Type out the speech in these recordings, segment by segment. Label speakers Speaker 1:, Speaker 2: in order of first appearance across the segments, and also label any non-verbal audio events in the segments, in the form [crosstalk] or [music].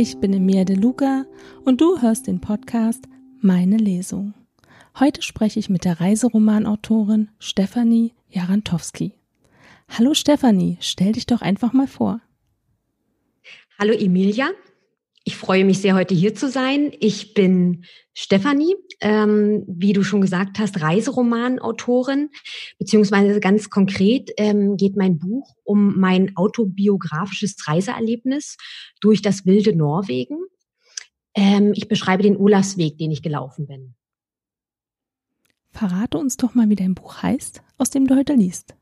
Speaker 1: ich bin Emilia De Luca und du hörst den Podcast Meine Lesung. Heute spreche ich mit der Reiseromanautorin Stefanie Jarantowski. Hallo Stefanie, stell dich doch einfach mal vor.
Speaker 2: Hallo Emilia, ich freue mich sehr, heute hier zu sein. Ich bin Stefanie, ähm, wie du schon gesagt hast, Reiseromanautorin, beziehungsweise ganz konkret ähm, geht mein Buch um mein autobiografisches Reiseerlebnis durch das wilde Norwegen. Ähm, ich beschreibe den Olafsweg, den ich gelaufen bin.
Speaker 1: Verrate uns doch mal, wie dein Buch heißt, aus dem du heute liest.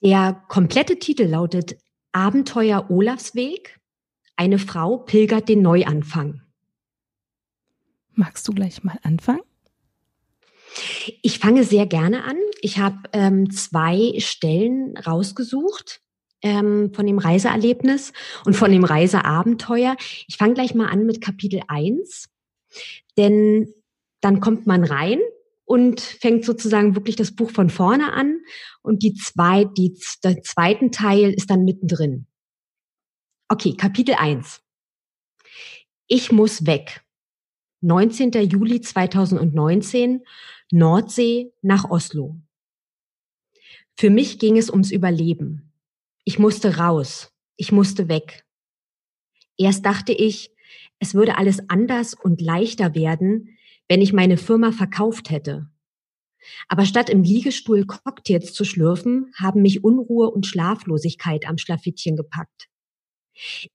Speaker 2: Der komplette Titel lautet Abenteuer Olafsweg eine Frau pilgert den Neuanfang.
Speaker 1: Magst du gleich mal anfangen?
Speaker 2: Ich fange sehr gerne an. Ich habe ähm, zwei Stellen rausgesucht ähm, von dem Reiseerlebnis und von dem Reiseabenteuer. Ich fange gleich mal an mit Kapitel 1, denn dann kommt man rein und fängt sozusagen wirklich das Buch von vorne an und die zwei, die, der zweiten Teil ist dann mittendrin. Okay, Kapitel 1. Ich muss weg. 19. Juli 2019, Nordsee nach Oslo. Für mich ging es ums Überleben. Ich musste raus. Ich musste weg. Erst dachte ich, es würde alles anders und leichter werden, wenn ich meine Firma verkauft hätte. Aber statt im Liegestuhl Cocktails zu schlürfen, haben mich Unruhe und Schlaflosigkeit am Schlafittchen gepackt.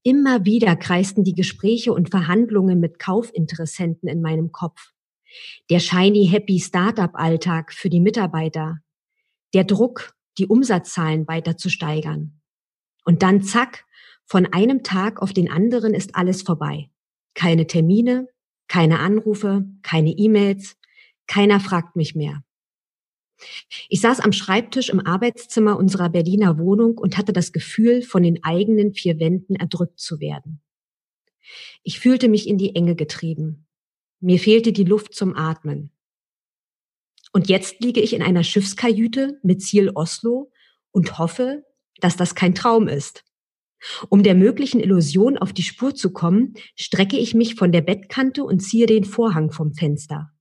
Speaker 2: Immer wieder kreisten die Gespräche und Verhandlungen mit Kaufinteressenten in meinem Kopf. Der shiny happy Startup Alltag für die Mitarbeiter. Der Druck, die Umsatzzahlen weiter zu steigern. Und dann zack, von einem Tag auf den anderen ist alles vorbei. Keine Termine, keine Anrufe, keine E-Mails, keiner fragt mich mehr. Ich saß am Schreibtisch im Arbeitszimmer unserer Berliner Wohnung und hatte das Gefühl, von den eigenen vier Wänden erdrückt zu werden. Ich fühlte mich in die Enge getrieben. Mir fehlte die Luft zum Atmen. Und jetzt liege ich in einer Schiffskajüte mit Ziel Oslo und hoffe, dass das kein Traum ist. Um der möglichen Illusion auf die Spur zu kommen, strecke ich mich von der Bettkante und ziehe den Vorhang vom Fenster.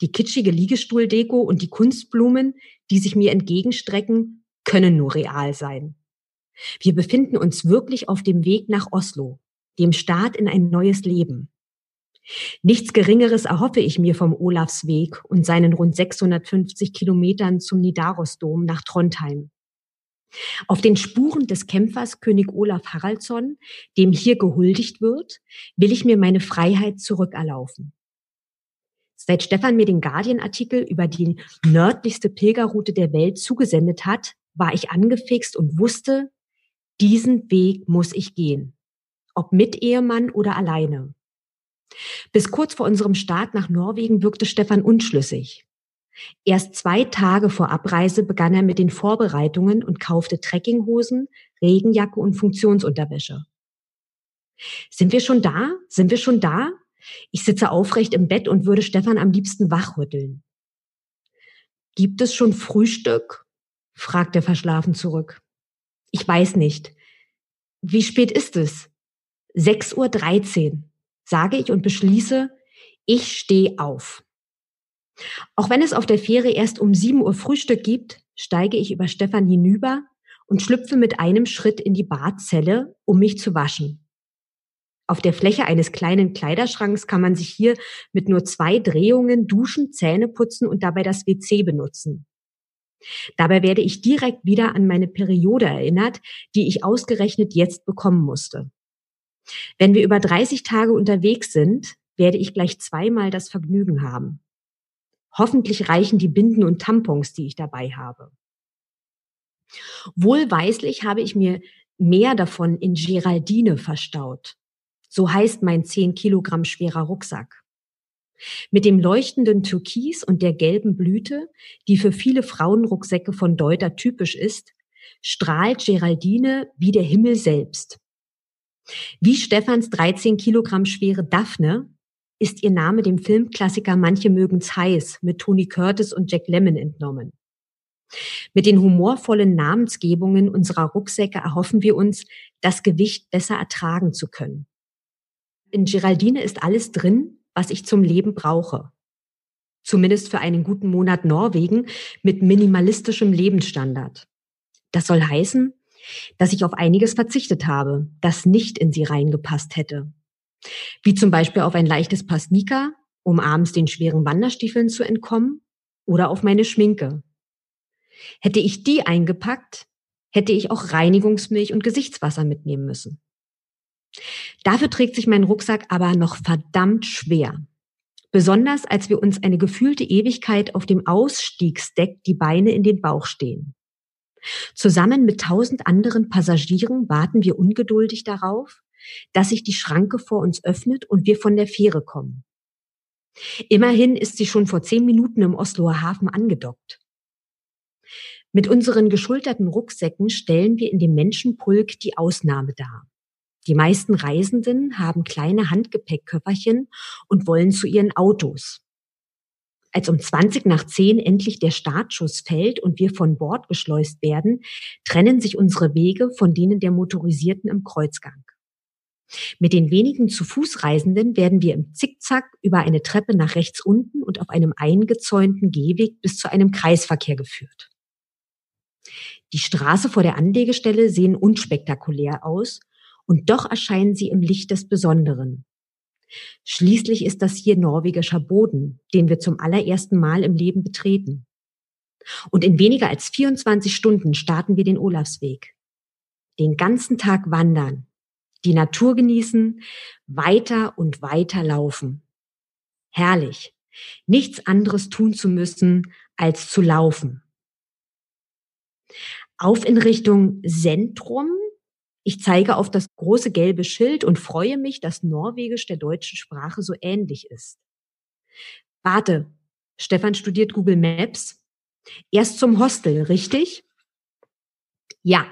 Speaker 2: Die kitschige Liegestuhldeko und die Kunstblumen, die sich mir entgegenstrecken, können nur real sein. Wir befinden uns wirklich auf dem Weg nach Oslo, dem Start in ein neues Leben. Nichts Geringeres erhoffe ich mir vom Olafsweg und seinen rund 650 Kilometern zum Nidarosdom nach Trondheim. Auf den Spuren des Kämpfers König Olaf Haraldsson, dem hier gehuldigt wird, will ich mir meine Freiheit zurückerlaufen. Seit Stefan mir den Guardian-Artikel über die nördlichste Pilgerroute der Welt zugesendet hat, war ich angefixt und wusste, diesen Weg muss ich gehen. Ob mit Ehemann oder alleine. Bis kurz vor unserem Start nach Norwegen wirkte Stefan unschlüssig. Erst zwei Tage vor Abreise begann er mit den Vorbereitungen und kaufte Trekkinghosen, Regenjacke und Funktionsunterwäsche. Sind wir schon da? Sind wir schon da? Ich sitze aufrecht im Bett und würde Stefan am liebsten wachrütteln. Gibt es schon Frühstück? fragt er verschlafen zurück. Ich weiß nicht. Wie spät ist es? 6.13 Uhr, sage ich und beschließe, ich stehe auf. Auch wenn es auf der Fähre erst um 7 Uhr Frühstück gibt, steige ich über Stefan hinüber und schlüpfe mit einem Schritt in die Badzelle, um mich zu waschen. Auf der Fläche eines kleinen Kleiderschranks kann man sich hier mit nur zwei Drehungen duschen, Zähne putzen und dabei das WC benutzen. Dabei werde ich direkt wieder an meine Periode erinnert, die ich ausgerechnet jetzt bekommen musste. Wenn wir über 30 Tage unterwegs sind, werde ich gleich zweimal das Vergnügen haben. Hoffentlich reichen die Binden und Tampons, die ich dabei habe. Wohlweislich habe ich mir mehr davon in Geraldine verstaut. So heißt mein 10 Kilogramm schwerer Rucksack. Mit dem leuchtenden Türkis und der gelben Blüte, die für viele Frauenrucksäcke von Deuter typisch ist, strahlt Geraldine wie der Himmel selbst. Wie Stephans 13 Kilogramm schwere Daphne ist ihr Name dem Filmklassiker Manche mögen's heiß mit Tony Curtis und Jack Lemmon entnommen. Mit den humorvollen Namensgebungen unserer Rucksäcke erhoffen wir uns, das Gewicht besser ertragen zu können. In Geraldine ist alles drin, was ich zum Leben brauche. Zumindest für einen guten Monat Norwegen mit minimalistischem Lebensstandard. Das soll heißen, dass ich auf einiges verzichtet habe, das nicht in sie reingepasst hätte. Wie zum Beispiel auf ein leichtes Paar Sneaker, um abends den schweren Wanderstiefeln zu entkommen, oder auf meine Schminke. Hätte ich die eingepackt, hätte ich auch Reinigungsmilch und Gesichtswasser mitnehmen müssen. Dafür trägt sich mein Rucksack aber noch verdammt schwer. Besonders als wir uns eine gefühlte Ewigkeit auf dem Ausstiegsdeck die Beine in den Bauch stehen. Zusammen mit tausend anderen Passagieren warten wir ungeduldig darauf, dass sich die Schranke vor uns öffnet und wir von der Fähre kommen. Immerhin ist sie schon vor zehn Minuten im Osloer Hafen angedockt. Mit unseren geschulterten Rucksäcken stellen wir in dem Menschenpulk die Ausnahme dar. Die meisten Reisenden haben kleine Handgepäckköfferchen und wollen zu ihren Autos. Als um 20 nach 10 endlich der Startschuss fällt und wir von Bord geschleust werden, trennen sich unsere Wege von denen der Motorisierten im Kreuzgang. Mit den wenigen zu Fuß Reisenden werden wir im Zickzack über eine Treppe nach rechts unten und auf einem eingezäunten Gehweg bis zu einem Kreisverkehr geführt. Die Straße vor der Anlegestelle sehen unspektakulär aus und doch erscheinen sie im Licht des Besonderen. Schließlich ist das hier norwegischer Boden, den wir zum allerersten Mal im Leben betreten. Und in weniger als 24 Stunden starten wir den Olafsweg. Den ganzen Tag wandern, die Natur genießen, weiter und weiter laufen. Herrlich, nichts anderes tun zu müssen, als zu laufen. Auf in Richtung Zentrum. Ich zeige auf das große gelbe Schild und freue mich, dass Norwegisch der deutschen Sprache so ähnlich ist. Warte, Stefan studiert Google Maps. Erst zum Hostel, richtig? Ja,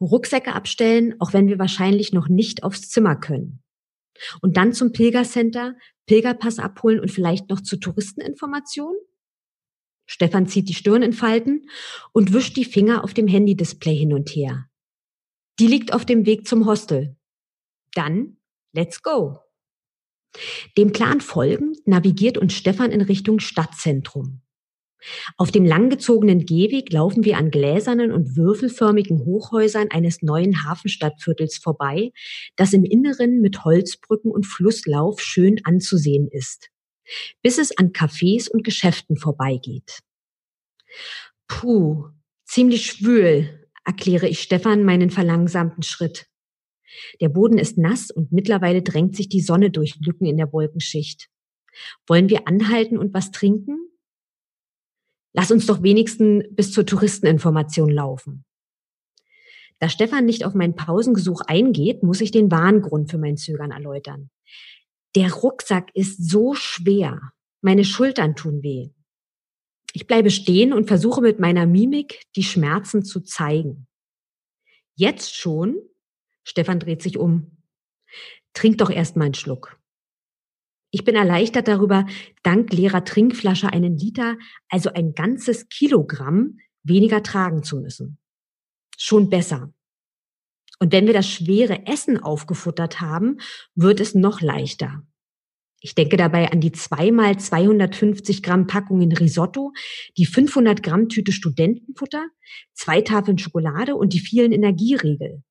Speaker 2: Rucksäcke abstellen, auch wenn wir wahrscheinlich noch nicht aufs Zimmer können. Und dann zum Pilgercenter, Pilgerpass abholen und vielleicht noch zur Touristeninformation? Stefan zieht die Stirn in Falten und wischt die Finger auf dem Handy-Display hin und her. Die liegt auf dem Weg zum Hostel. Dann, let's go. Dem Plan folgend navigiert uns Stefan in Richtung Stadtzentrum. Auf dem langgezogenen Gehweg laufen wir an gläsernen und würfelförmigen Hochhäusern eines neuen Hafenstadtviertels vorbei, das im Inneren mit Holzbrücken und Flusslauf schön anzusehen ist, bis es an Cafés und Geschäften vorbeigeht. Puh, ziemlich schwül, erkläre ich Stefan meinen verlangsamten Schritt. Der Boden ist nass und mittlerweile drängt sich die Sonne durch Lücken in der Wolkenschicht. Wollen wir anhalten und was trinken? Lass uns doch wenigstens bis zur Touristeninformation laufen. Da Stefan nicht auf meinen Pausengesuch eingeht, muss ich den wahren Grund für mein Zögern erläutern. Der Rucksack ist so schwer. Meine Schultern tun weh. Ich bleibe stehen und versuche mit meiner Mimik die Schmerzen zu zeigen. Jetzt schon? Stefan dreht sich um. Trink doch erst mal einen Schluck. Ich bin erleichtert darüber, dank leerer Trinkflasche einen Liter, also ein ganzes Kilogramm weniger tragen zu müssen. Schon besser. Und wenn wir das schwere Essen aufgefuttert haben, wird es noch leichter. Ich denke dabei an die zweimal 250 Gramm Packungen Risotto, die 500 Gramm Tüte Studentenfutter, zwei Tafeln Schokolade und die vielen Energieriegel.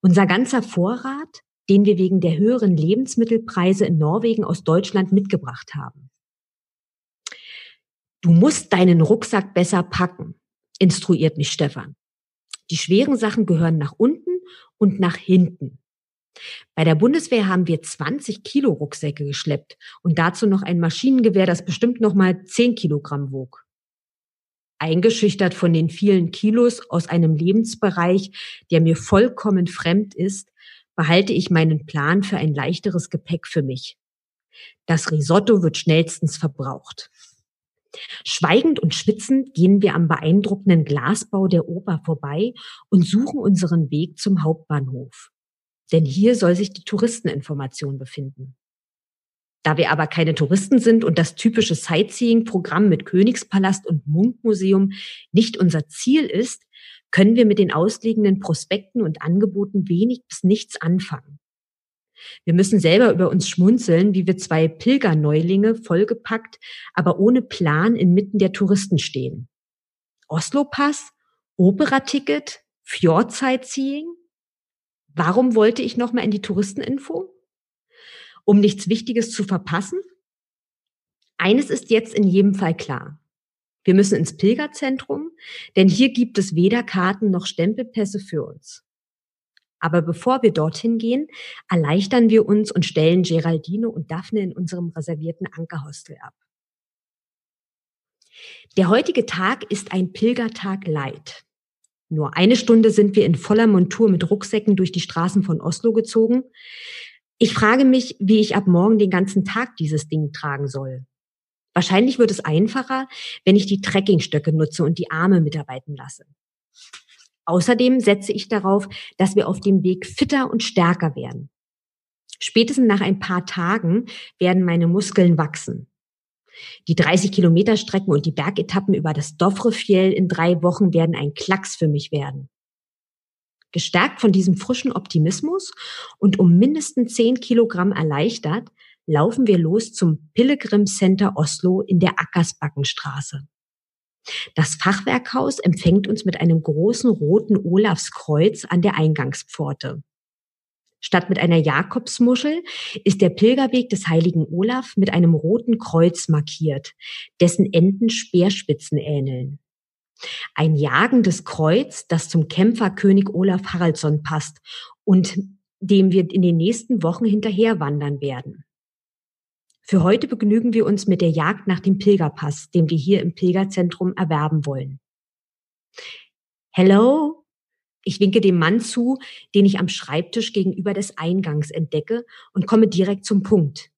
Speaker 2: Unser ganzer Vorrat den wir wegen der höheren Lebensmittelpreise in Norwegen aus Deutschland mitgebracht haben. Du musst deinen Rucksack besser packen, instruiert mich Stefan. Die schweren Sachen gehören nach unten und nach hinten. Bei der Bundeswehr haben wir 20 Kilo Rucksäcke geschleppt und dazu noch ein Maschinengewehr, das bestimmt noch mal 10 Kilogramm wog. Eingeschüchtert von den vielen Kilos aus einem Lebensbereich, der mir vollkommen fremd ist, behalte ich meinen Plan für ein leichteres Gepäck für mich. Das Risotto wird schnellstens verbraucht. Schweigend und schwitzend gehen wir am beeindruckenden Glasbau der Oper vorbei und suchen unseren Weg zum Hauptbahnhof. Denn hier soll sich die Touristeninformation befinden. Da wir aber keine Touristen sind und das typische Sightseeing-Programm mit Königspalast und Munkmuseum nicht unser Ziel ist, können wir mit den ausliegenden Prospekten und Angeboten wenig bis nichts anfangen. Wir müssen selber über uns schmunzeln, wie wir zwei Pilgerneulinge vollgepackt, aber ohne Plan inmitten der Touristen stehen. Oslo-Pass, Opera-Ticket, Fjord-Sightseeing? Warum wollte ich nochmal in die Touristeninfo? Um nichts Wichtiges zu verpassen? Eines ist jetzt in jedem Fall klar. Wir müssen ins Pilgerzentrum, denn hier gibt es weder Karten noch Stempelpässe für uns. Aber bevor wir dorthin gehen, erleichtern wir uns und stellen Geraldine und Daphne in unserem reservierten Ankerhostel ab. Der heutige Tag ist ein Pilgertag Light. Nur eine Stunde sind wir in voller Montur mit Rucksäcken durch die Straßen von Oslo gezogen. Ich frage mich, wie ich ab morgen den ganzen Tag dieses Ding tragen soll. Wahrscheinlich wird es einfacher, wenn ich die Trekkingstöcke nutze und die Arme mitarbeiten lasse. Außerdem setze ich darauf, dass wir auf dem Weg fitter und stärker werden. Spätestens nach ein paar Tagen werden meine Muskeln wachsen. Die 30 Kilometer Strecken und die Bergetappen über das Dovrefiel in drei Wochen werden ein Klacks für mich werden. Gestärkt von diesem frischen Optimismus und um mindestens 10 Kilogramm erleichtert, laufen wir los zum Pilgrim Center Oslo in der Ackersbackenstraße. Das Fachwerkhaus empfängt uns mit einem großen roten Olafskreuz an der Eingangspforte. Statt mit einer Jakobsmuschel ist der Pilgerweg des heiligen Olaf mit einem roten Kreuz markiert, dessen Enden Speerspitzen ähneln. Ein jagendes Kreuz, das zum Kämpferkönig Olaf Haraldsson passt und dem wir in den nächsten Wochen hinterher wandern werden. Für heute begnügen wir uns mit der Jagd nach dem Pilgerpass, den wir hier im Pilgerzentrum erwerben wollen. Hello? Ich winke dem Mann zu, den ich am Schreibtisch gegenüber des Eingangs entdecke und komme direkt zum Punkt.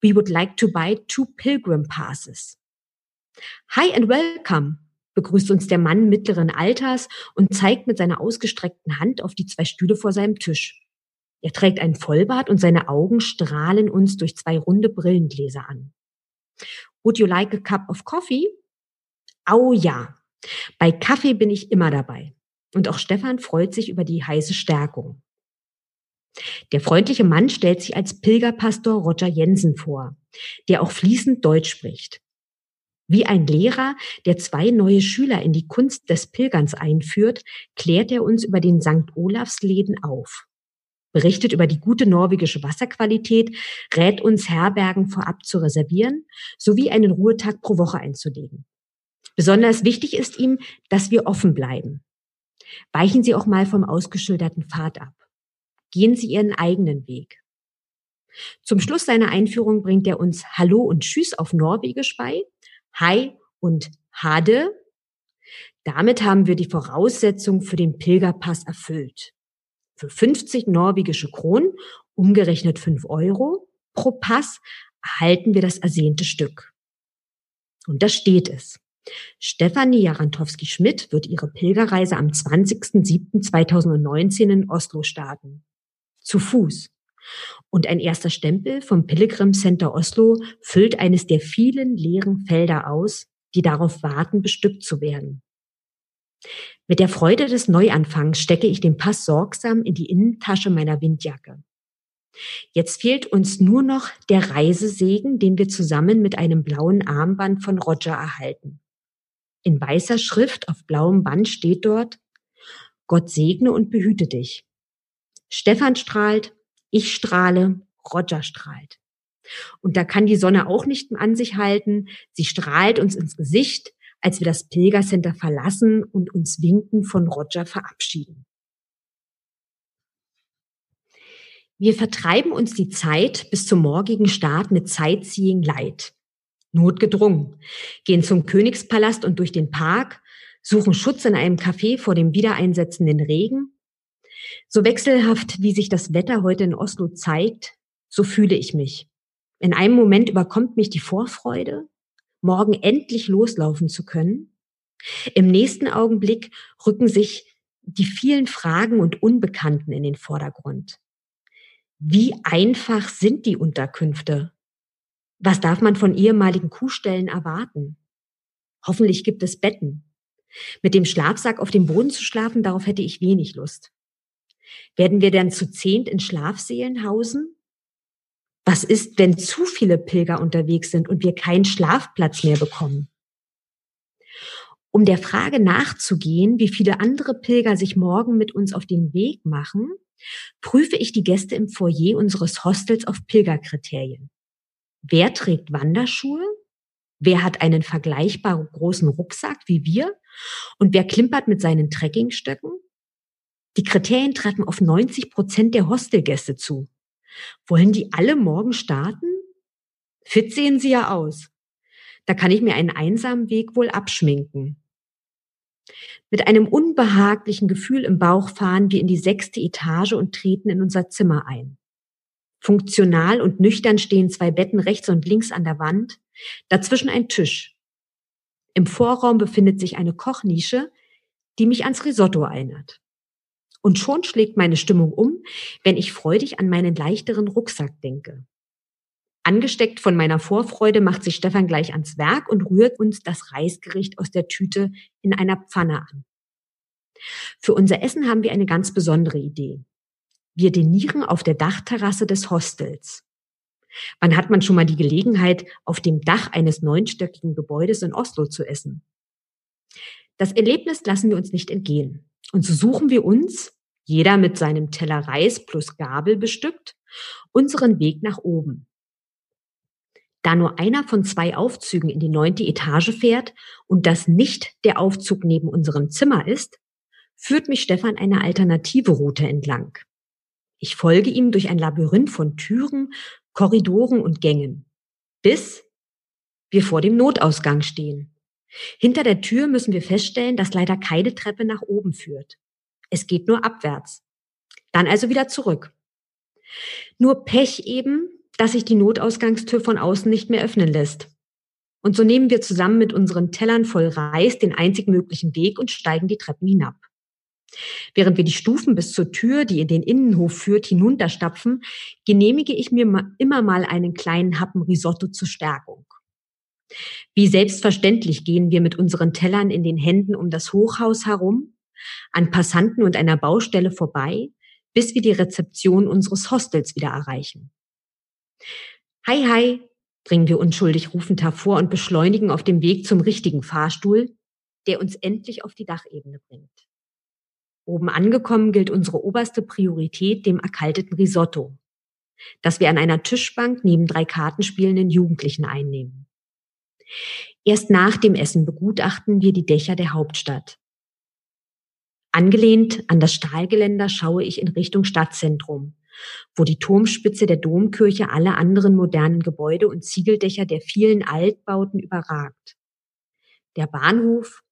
Speaker 2: We would like to buy two pilgrim passes. Hi and welcome, begrüßt uns der Mann mittleren Alters und zeigt mit seiner ausgestreckten Hand auf die zwei Stühle vor seinem Tisch. Er trägt einen Vollbart und seine Augen strahlen uns durch zwei runde Brillengläser an. Would you like a cup of coffee? Au ja. Bei Kaffee bin ich immer dabei. Und auch Stefan freut sich über die heiße Stärkung. Der freundliche Mann stellt sich als Pilgerpastor Roger Jensen vor, der auch fließend Deutsch spricht. Wie ein Lehrer, der zwei neue Schüler in die Kunst des Pilgerns einführt, klärt er uns über den St. Olafs Läden auf berichtet über die gute norwegische Wasserqualität, rät uns Herbergen vorab zu reservieren sowie einen Ruhetag pro Woche einzulegen. Besonders wichtig ist ihm, dass wir offen bleiben. Weichen Sie auch mal vom ausgeschilderten Pfad ab. Gehen Sie Ihren eigenen Weg. Zum Schluss seiner Einführung bringt er uns Hallo und Tschüss auf Norwegisch bei, Hi und Hade. Damit haben wir die Voraussetzung für den Pilgerpass erfüllt. Für 50 norwegische Kronen, umgerechnet 5 Euro pro Pass, erhalten wir das ersehnte Stück. Und da steht es. Stefanie Jarantowski-Schmidt wird ihre Pilgerreise am 20.07.2019 in Oslo starten. Zu Fuß. Und ein erster Stempel vom Pilgrim Center Oslo füllt eines der vielen leeren Felder aus, die darauf warten, bestückt zu werden. Mit der Freude des Neuanfangs stecke ich den Pass sorgsam in die Innentasche meiner Windjacke. Jetzt fehlt uns nur noch der Reisesegen, den wir zusammen mit einem blauen Armband von Roger erhalten. In weißer Schrift auf blauem Band steht dort, Gott segne und behüte dich. Stefan strahlt, ich strahle, Roger strahlt. Und da kann die Sonne auch nicht an sich halten. Sie strahlt uns ins Gesicht, als wir das Pilgercenter verlassen und uns winkend von Roger verabschieden. Wir vertreiben uns die Zeit bis zum morgigen Start mit Sightseeing Light. Notgedrungen. Gehen zum Königspalast und durch den Park, suchen Schutz in einem Café vor dem wiedereinsetzenden Regen. So wechselhaft, wie sich das Wetter heute in Oslo zeigt, so fühle ich mich. In einem Moment überkommt mich die Vorfreude, morgen endlich loslaufen zu können. Im nächsten Augenblick rücken sich die vielen Fragen und Unbekannten in den Vordergrund. Wie einfach sind die Unterkünfte? Was darf man von ehemaligen Kuhstellen erwarten? Hoffentlich gibt es Betten. Mit dem Schlafsack auf dem Boden zu schlafen, darauf hätte ich wenig Lust. Werden wir denn zu zehnt in Schlafseelen hausen? Was ist, wenn zu viele Pilger unterwegs sind und wir keinen Schlafplatz mehr bekommen? Um der Frage nachzugehen, wie viele andere Pilger sich morgen mit uns auf den Weg machen, prüfe ich die Gäste im Foyer unseres Hostels auf Pilgerkriterien. Wer trägt Wanderschuhe? Wer hat einen vergleichbar großen Rucksack wie wir? Und wer klimpert mit seinen Trekkingstöcken? Die Kriterien treffen auf 90 Prozent der Hostelgäste zu. Wollen die alle morgen starten? Fit sehen sie ja aus. Da kann ich mir einen einsamen Weg wohl abschminken. Mit einem unbehaglichen Gefühl im Bauch fahren wir in die sechste Etage und treten in unser Zimmer ein. Funktional und nüchtern stehen zwei Betten rechts und links an der Wand, dazwischen ein Tisch. Im Vorraum befindet sich eine Kochnische, die mich ans Risotto erinnert. Und schon schlägt meine Stimmung um, wenn ich freudig an meinen leichteren Rucksack denke. Angesteckt von meiner Vorfreude macht sich Stefan gleich ans Werk und rührt uns das Reisgericht aus der Tüte in einer Pfanne an. Für unser Essen haben wir eine ganz besondere Idee. Wir denieren auf der Dachterrasse des Hostels. Wann hat man schon mal die Gelegenheit, auf dem Dach eines neunstöckigen Gebäudes in Oslo zu essen? Das Erlebnis lassen wir uns nicht entgehen. Und so suchen wir uns, jeder mit seinem Teller Reis plus Gabel bestückt, unseren Weg nach oben. Da nur einer von zwei Aufzügen in die neunte Etage fährt und das nicht der Aufzug neben unserem Zimmer ist, führt mich Stefan eine alternative Route entlang. Ich folge ihm durch ein Labyrinth von Türen, Korridoren und Gängen, bis wir vor dem Notausgang stehen. Hinter der Tür müssen wir feststellen, dass leider keine Treppe nach oben führt. Es geht nur abwärts. Dann also wieder zurück. Nur Pech eben, dass sich die Notausgangstür von außen nicht mehr öffnen lässt. Und so nehmen wir zusammen mit unseren Tellern voll Reis den einzig möglichen Weg und steigen die Treppen hinab. Während wir die Stufen bis zur Tür, die in den Innenhof führt, hinunterstapfen, genehmige ich mir immer mal einen kleinen Happen Risotto zur Stärkung. Wie selbstverständlich gehen wir mit unseren Tellern in den Händen um das Hochhaus herum, an Passanten und einer Baustelle vorbei, bis wir die Rezeption unseres Hostels wieder erreichen. Hi, hi, bringen wir unschuldig rufend hervor und beschleunigen auf dem Weg zum richtigen Fahrstuhl, der uns endlich auf die Dachebene bringt. Oben angekommen gilt unsere oberste Priorität dem erkalteten Risotto, das wir an einer Tischbank neben drei Kartenspielenden Jugendlichen einnehmen. Erst nach dem Essen begutachten wir die Dächer der Hauptstadt. Angelehnt an das Stahlgeländer schaue ich in Richtung Stadtzentrum, wo die Turmspitze der Domkirche alle anderen modernen Gebäude und Ziegeldächer der vielen Altbauten überragt. Der Bahnhof,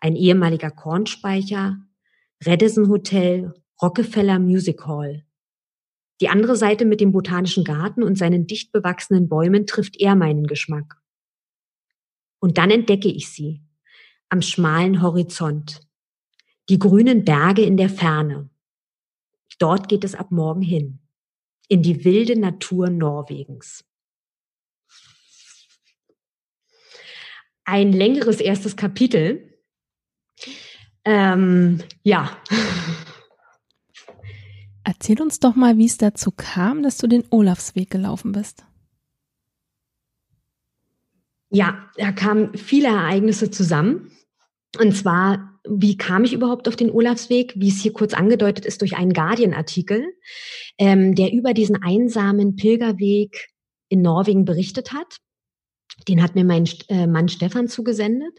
Speaker 2: ein ehemaliger Kornspeicher, Redison Hotel, Rockefeller Music Hall. Die andere Seite mit dem Botanischen Garten und seinen dicht bewachsenen Bäumen trifft eher meinen Geschmack. Und dann entdecke ich sie am schmalen Horizont. Die grünen Berge in der Ferne. Dort geht es ab morgen hin. In die wilde Natur Norwegens. Ein längeres erstes Kapitel. Ähm, ja.
Speaker 1: Erzähl uns doch mal, wie es dazu kam, dass du den Olafsweg gelaufen bist.
Speaker 2: Ja, da kamen viele Ereignisse zusammen. Und zwar wie kam ich überhaupt auf den Olafsweg? Wie es hier kurz angedeutet ist durch einen Guardian-Artikel, ähm, der über diesen einsamen Pilgerweg in Norwegen berichtet hat. Den hat mir mein äh, Mann Stefan zugesendet.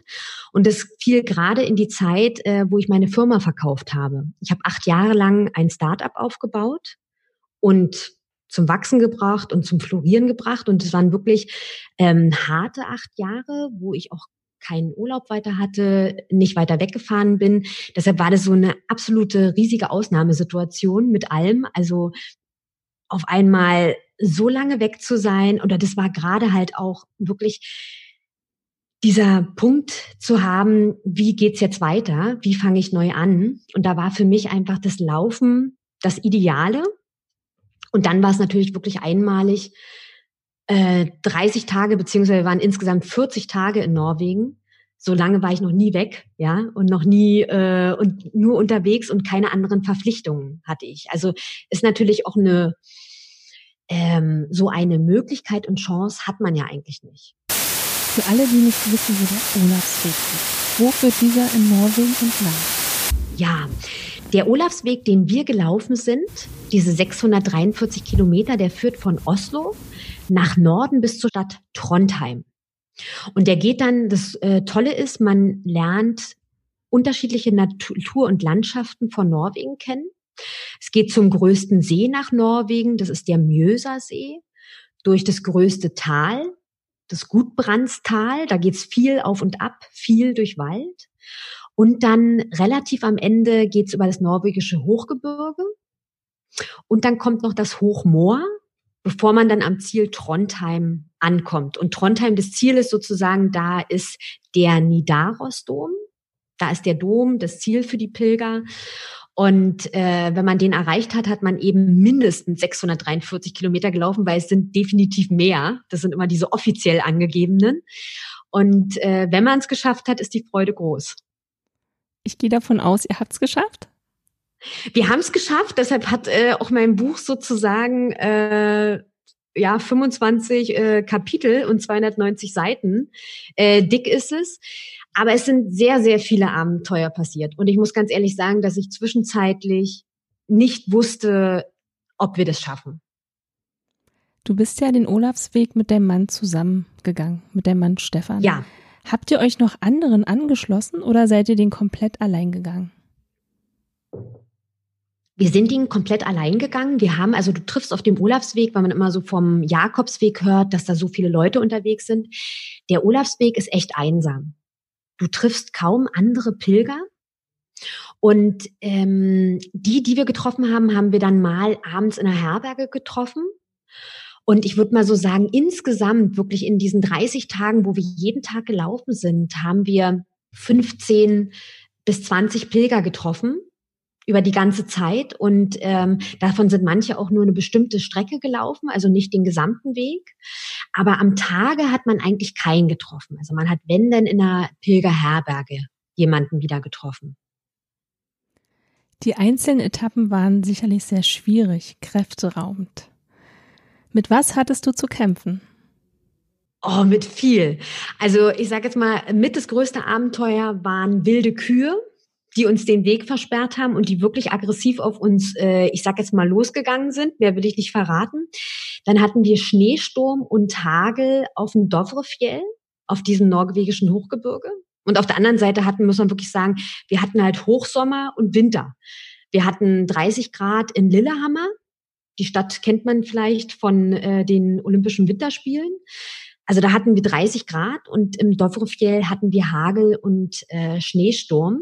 Speaker 2: Und das fiel gerade in die Zeit, äh, wo ich meine Firma verkauft habe. Ich habe acht Jahre lang ein Startup aufgebaut und zum Wachsen gebracht und zum Florieren gebracht. Und es waren wirklich ähm, harte acht Jahre, wo ich auch keinen Urlaub weiter hatte, nicht weiter weggefahren bin. Deshalb war das so eine absolute riesige Ausnahmesituation mit allem. Also auf einmal so lange weg zu sein oder das war gerade halt auch wirklich dieser Punkt zu haben, wie geht's jetzt weiter? Wie fange ich neu an? Und da war für mich einfach das Laufen das Ideale. Und dann war es natürlich wirklich einmalig, äh, 30 Tage, beziehungsweise waren insgesamt 40 Tage in Norwegen. So lange war ich noch nie weg, ja, und noch nie äh, und nur unterwegs und keine anderen Verpflichtungen hatte ich. Also ist natürlich auch eine ähm, so eine Möglichkeit und Chance hat man ja eigentlich nicht.
Speaker 1: Für alle, die nicht wissen, wie der Olafsweg ist, wo führt dieser in Norwegen entlang?
Speaker 2: Ja, der Olafsweg, den wir gelaufen sind, diese 643 Kilometer, der führt von Oslo nach Norden bis zur Stadt Trondheim. Und der geht dann, das äh, Tolle ist, man lernt unterschiedliche Natur und Landschaften von Norwegen kennen. Es geht zum größten See nach Norwegen, das ist der Mjösasee, durch das größte Tal, das Gudbrandstal, da geht's viel auf und ab, viel durch Wald. Und dann relativ am Ende geht's über das norwegische Hochgebirge. Und dann kommt noch das Hochmoor, bevor man dann am Ziel Trondheim ankommt. Und Trondheim, das Ziel ist sozusagen, da ist der Nidarosdom. Da ist der Dom, das Ziel für die Pilger. Und äh, wenn man den erreicht hat, hat man eben mindestens 643 Kilometer gelaufen, weil es sind definitiv mehr. Das sind immer diese offiziell angegebenen. Und äh, wenn man es geschafft hat, ist die Freude groß.
Speaker 1: Ich gehe davon aus, ihr habt es geschafft.
Speaker 2: Wir haben es geschafft, deshalb hat äh, auch mein Buch sozusagen äh, ja 25 äh, Kapitel und 290 Seiten. Äh, dick ist es. Aber es sind sehr, sehr viele Abenteuer passiert. Und ich muss ganz ehrlich sagen, dass ich zwischenzeitlich nicht wusste, ob wir das schaffen.
Speaker 1: Du bist ja den Olafsweg mit dem Mann zusammengegangen, mit dem Mann Stefan.
Speaker 2: Ja.
Speaker 1: Habt ihr euch noch anderen angeschlossen oder seid ihr den komplett allein gegangen?
Speaker 2: Wir sind ihn komplett allein gegangen. Wir haben, also du triffst auf dem Olafsweg, weil man immer so vom Jakobsweg hört, dass da so viele Leute unterwegs sind. Der Olafsweg ist echt einsam. Du triffst kaum andere Pilger. Und ähm, die, die wir getroffen haben, haben wir dann mal abends in der Herberge getroffen. Und ich würde mal so sagen, insgesamt wirklich in diesen 30 Tagen, wo wir jeden Tag gelaufen sind, haben wir 15 bis 20 Pilger getroffen über die ganze Zeit und ähm, davon sind manche auch nur eine bestimmte Strecke gelaufen, also nicht den gesamten Weg. Aber am Tage hat man eigentlich keinen getroffen. Also man hat, wenn denn in einer Pilgerherberge jemanden wieder getroffen.
Speaker 1: Die einzelnen Etappen waren sicherlich sehr schwierig, kräfteraubend. Mit was hattest du zu kämpfen?
Speaker 2: Oh, mit viel. Also ich sage jetzt mal, mit das größte Abenteuer waren wilde Kühe die uns den Weg versperrt haben und die wirklich aggressiv auf uns, äh, ich sag jetzt mal, losgegangen sind. Mehr will ich nicht verraten. Dann hatten wir Schneesturm und Hagel auf dem Dovrefjell, auf diesem norwegischen Hochgebirge. Und auf der anderen Seite hatten, muss man wirklich sagen, wir hatten halt Hochsommer und Winter. Wir hatten 30 Grad in Lillehammer. Die Stadt kennt man vielleicht von äh, den Olympischen Winterspielen. Also da hatten wir 30 Grad und im Dovrefjell hatten wir Hagel und äh, Schneesturm.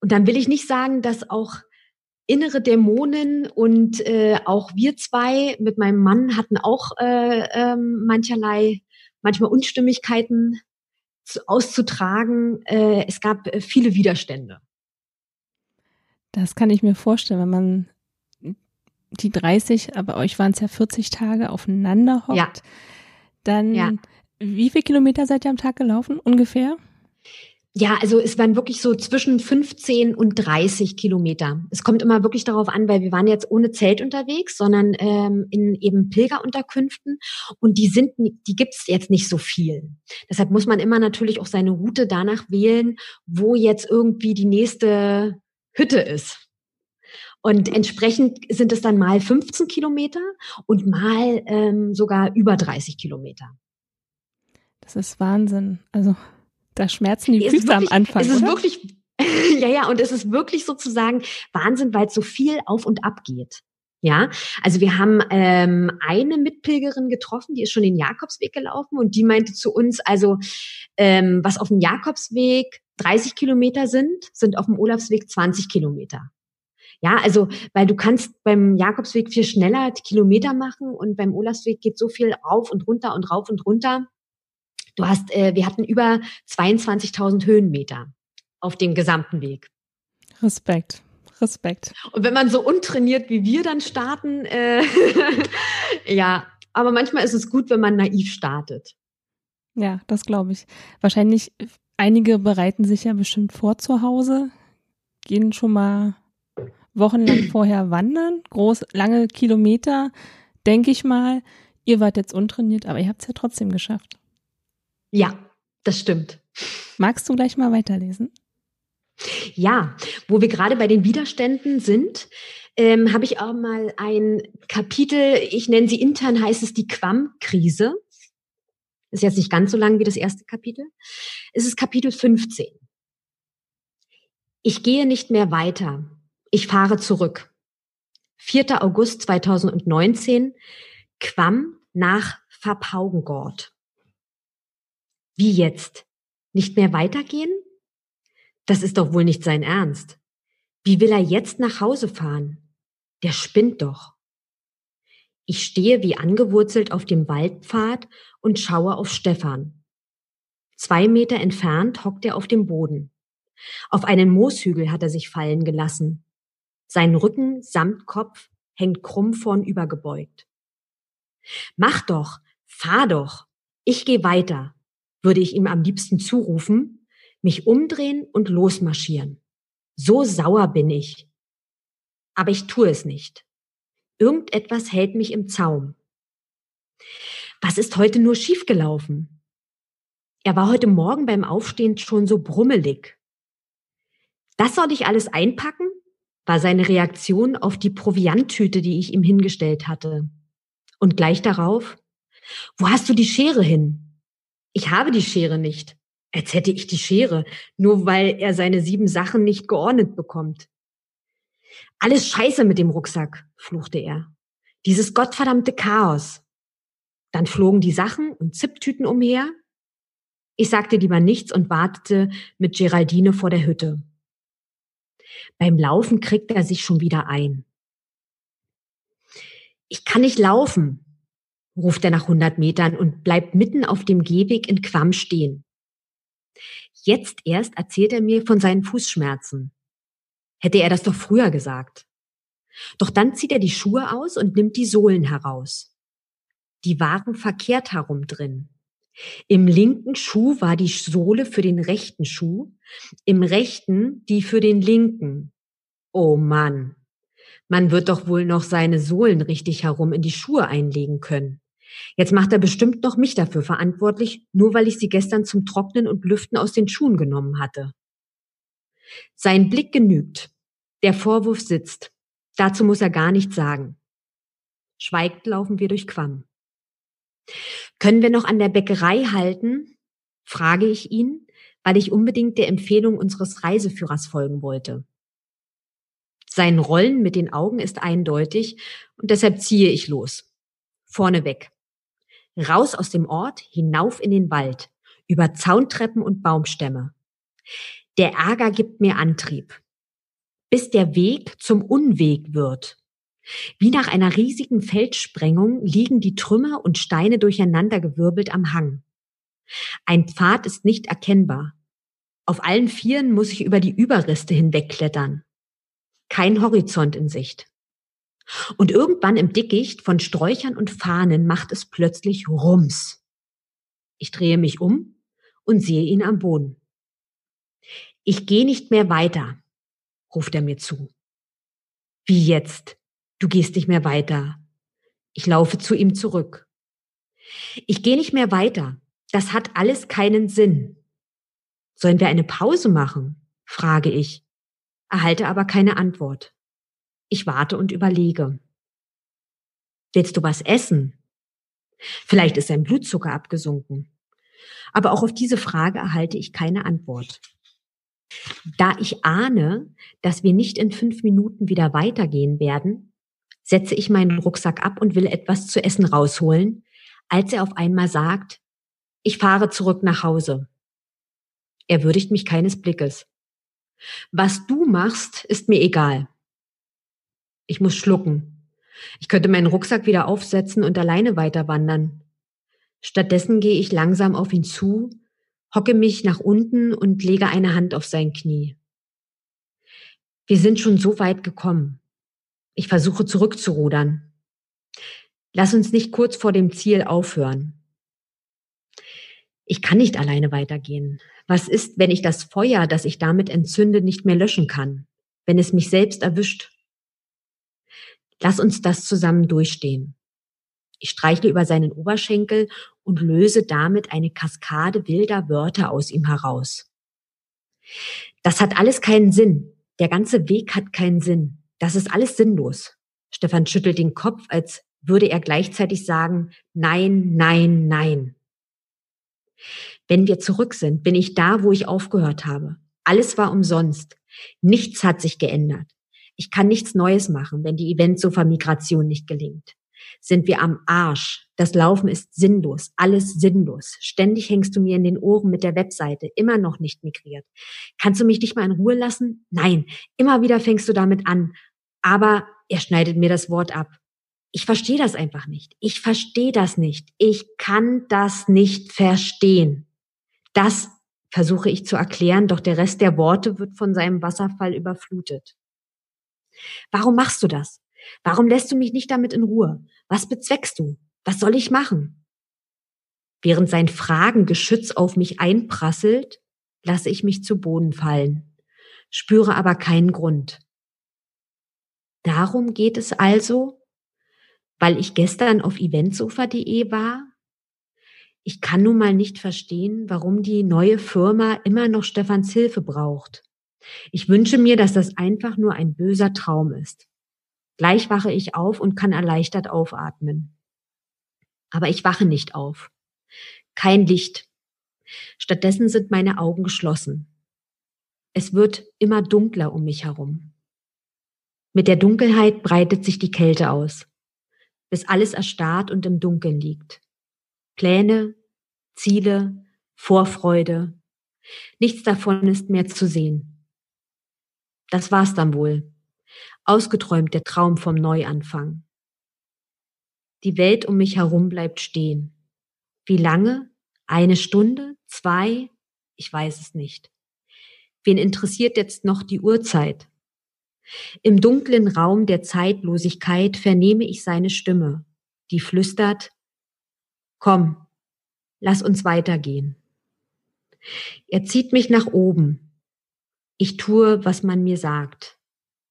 Speaker 2: Und dann will ich nicht sagen, dass auch innere Dämonen und äh, auch wir zwei mit meinem Mann hatten auch äh, äh, mancherlei, manchmal Unstimmigkeiten zu, auszutragen. Äh, es gab äh, viele Widerstände.
Speaker 1: Das kann ich mir vorstellen, wenn man die 30, aber euch waren es ja 40 Tage aufeinander hockt, ja. dann ja. wie viele Kilometer seid ihr am Tag gelaufen ungefähr?
Speaker 2: Ja, also es waren wirklich so zwischen 15 und 30 Kilometer. Es kommt immer wirklich darauf an, weil wir waren jetzt ohne Zelt unterwegs, sondern ähm, in eben Pilgerunterkünften und die sind, die gibt's jetzt nicht so viel. Deshalb muss man immer natürlich auch seine Route danach wählen, wo jetzt irgendwie die nächste Hütte ist. Und entsprechend sind es dann mal 15 Kilometer und mal ähm, sogar über 30 Kilometer.
Speaker 1: Das ist Wahnsinn. Also da schmerzen die Füße wirklich, am Anfang.
Speaker 2: Es ist
Speaker 1: oder?
Speaker 2: wirklich, [laughs] ja, ja, und es ist wirklich sozusagen Wahnsinn, weil es so viel auf und ab geht. Ja, also wir haben ähm, eine Mitpilgerin getroffen, die ist schon den Jakobsweg gelaufen und die meinte zu uns, also ähm, was auf dem Jakobsweg 30 Kilometer sind, sind auf dem Olafsweg 20 Kilometer. Ja, also, weil du kannst beim Jakobsweg viel schneller Kilometer machen und beim Olafsweg geht so viel rauf und runter und rauf und runter. Du hast, äh, wir hatten über 22.000 Höhenmeter auf dem gesamten Weg.
Speaker 1: Respekt. Respekt.
Speaker 2: Und wenn man so untrainiert wie wir dann starten, äh, [laughs] ja, aber manchmal ist es gut, wenn man naiv startet.
Speaker 1: Ja, das glaube ich. Wahrscheinlich, einige bereiten sich ja bestimmt vor zu Hause, gehen schon mal wochenlang [clears throat] vorher wandern, groß, lange Kilometer, denke ich mal. Ihr wart jetzt untrainiert, aber ihr habt es ja trotzdem geschafft.
Speaker 2: Ja, das stimmt.
Speaker 1: Magst du gleich mal weiterlesen?
Speaker 2: Ja, wo wir gerade bei den Widerständen sind, ähm, habe ich auch mal ein Kapitel, ich nenne sie intern, heißt es die Quam-Krise. Ist jetzt nicht ganz so lang wie das erste Kapitel. Es ist Kapitel 15. Ich gehe nicht mehr weiter. Ich fahre zurück. 4. August 2019, Quam nach Verpaugengord. Wie jetzt? Nicht mehr weitergehen? Das ist doch wohl nicht sein Ernst. Wie will er jetzt nach Hause fahren? Der spinnt doch. Ich stehe wie angewurzelt auf dem Waldpfad und schaue auf Stefan. Zwei Meter entfernt hockt er auf dem Boden. Auf einen Mooshügel hat er sich fallen gelassen. Sein Rücken samt Kopf hängt krumm vornüber gebeugt. Mach doch, fahr doch, ich geh weiter, würde ich ihm am liebsten zurufen, mich umdrehen und losmarschieren. So sauer bin ich. Aber ich tue es nicht. Irgendetwas hält mich im Zaum. Was ist heute nur schiefgelaufen? Er war heute Morgen beim Aufstehen schon so brummelig. Das soll ich alles einpacken? war seine Reaktion auf die Provianttüte, die ich ihm hingestellt hatte. Und gleich darauf, wo hast du die Schere hin? Ich habe die Schere nicht als hätte ich die Schere, nur weil er seine sieben Sachen nicht geordnet bekommt. Alles scheiße mit dem Rucksack, fluchte er. Dieses gottverdammte Chaos. Dann flogen die Sachen und Zipptüten umher. Ich sagte lieber nichts und wartete mit Geraldine vor der Hütte. Beim Laufen kriegt er sich schon wieder ein. Ich kann nicht laufen, ruft er nach hundert Metern und bleibt mitten auf dem Gehweg in Quam stehen. Jetzt erst erzählt er mir von seinen Fußschmerzen. Hätte er das doch früher gesagt. Doch dann zieht er die Schuhe aus und nimmt die Sohlen heraus. Die waren verkehrt herum drin. Im linken Schuh war die Sohle für den rechten Schuh, im rechten die für den linken. Oh Mann, man wird doch wohl noch seine Sohlen richtig herum in die Schuhe einlegen können. Jetzt macht er bestimmt noch mich dafür verantwortlich, nur weil ich sie gestern zum Trocknen und Lüften aus den Schuhen genommen hatte. Sein Blick genügt. Der Vorwurf sitzt. Dazu muss er gar nichts sagen. Schweigt laufen wir durch Quam. Können wir noch an der Bäckerei halten? frage ich ihn, weil ich unbedingt der Empfehlung unseres Reiseführers folgen wollte. Sein Rollen mit den Augen ist eindeutig und deshalb ziehe ich los. Vorneweg. Raus aus dem Ort, hinauf in den Wald, über Zauntreppen und Baumstämme. Der Ärger gibt mir Antrieb, bis der Weg zum Unweg wird. Wie nach einer riesigen Feldsprengung liegen die Trümmer und Steine durcheinandergewirbelt am Hang. Ein Pfad ist nicht erkennbar. Auf allen Vieren muss ich über die Überreste hinwegklettern. Kein Horizont in Sicht. Und irgendwann im Dickicht von Sträuchern und Fahnen macht es plötzlich Rums. Ich drehe mich um und sehe ihn am Boden. Ich gehe nicht mehr weiter, ruft er mir zu. Wie jetzt? Du gehst nicht mehr weiter. Ich laufe zu ihm zurück. Ich gehe nicht mehr weiter. Das hat alles keinen Sinn. Sollen wir eine Pause machen? frage ich, erhalte aber keine Antwort. Ich warte und überlege. Willst du was essen? Vielleicht ist sein Blutzucker abgesunken. Aber auch auf diese Frage erhalte ich keine Antwort. Da ich ahne, dass wir nicht in fünf Minuten wieder weitergehen werden, setze ich meinen Rucksack ab und will etwas zu essen rausholen, als er auf einmal sagt, ich fahre zurück nach Hause. Er würdigt mich keines Blickes. Was du machst, ist mir egal. Ich muss schlucken. Ich könnte meinen Rucksack wieder aufsetzen und alleine weiter wandern. Stattdessen gehe ich langsam auf ihn zu, hocke mich nach unten und lege eine Hand auf sein Knie. Wir sind schon so weit gekommen. Ich versuche zurückzurudern. Lass uns nicht kurz vor dem Ziel aufhören. Ich kann nicht alleine weitergehen. Was ist, wenn ich das Feuer, das ich damit entzünde, nicht mehr löschen kann? Wenn es mich selbst erwischt? Lass uns das zusammen durchstehen. Ich streichle über seinen Oberschenkel und löse damit eine Kaskade wilder Wörter aus ihm heraus. Das hat alles keinen Sinn. Der ganze Weg hat keinen Sinn. Das ist alles sinnlos. Stefan schüttelt den Kopf, als würde er gleichzeitig sagen, nein, nein, nein. Wenn wir zurück sind, bin ich da, wo ich aufgehört habe. Alles war umsonst. Nichts hat sich geändert. Ich kann nichts Neues machen, wenn die Eventsofa-Migration nicht gelingt. Sind wir am Arsch. Das Laufen ist sinnlos. Alles sinnlos. Ständig hängst du mir in den Ohren mit der Webseite. Immer noch nicht migriert. Kannst du mich nicht mal in Ruhe lassen? Nein. Immer wieder fängst du damit an. Aber er schneidet mir das Wort ab. Ich verstehe das einfach nicht. Ich verstehe das nicht. Ich kann das nicht verstehen. Das versuche ich zu erklären, doch der Rest der Worte wird von seinem Wasserfall überflutet. Warum machst du das? Warum lässt du mich nicht damit in Ruhe? Was bezweckst du? Was soll ich machen? Während sein Fragengeschütz auf mich einprasselt, lasse ich mich zu Boden fallen, spüre aber keinen Grund. Darum geht es also, weil ich gestern auf eventsofa.de war? Ich kann nun mal nicht verstehen, warum die neue Firma immer noch Stefans Hilfe braucht. Ich wünsche mir, dass das einfach nur ein böser Traum ist. Gleich wache ich auf und kann erleichtert aufatmen. Aber ich wache nicht auf. Kein Licht. Stattdessen sind meine Augen geschlossen. Es wird immer dunkler um mich herum. Mit der Dunkelheit breitet sich die Kälte aus, bis alles erstarrt und im Dunkeln liegt. Pläne, Ziele, Vorfreude. Nichts davon ist mehr zu sehen. Das war's dann wohl. Ausgeträumt der Traum vom Neuanfang. Die Welt um mich herum bleibt stehen. Wie lange? Eine Stunde? Zwei? Ich weiß es nicht. Wen interessiert jetzt noch die Uhrzeit? Im dunklen Raum der Zeitlosigkeit vernehme ich seine Stimme, die flüstert, Komm, lass uns weitergehen. Er zieht mich nach oben. Ich tue, was man mir sagt.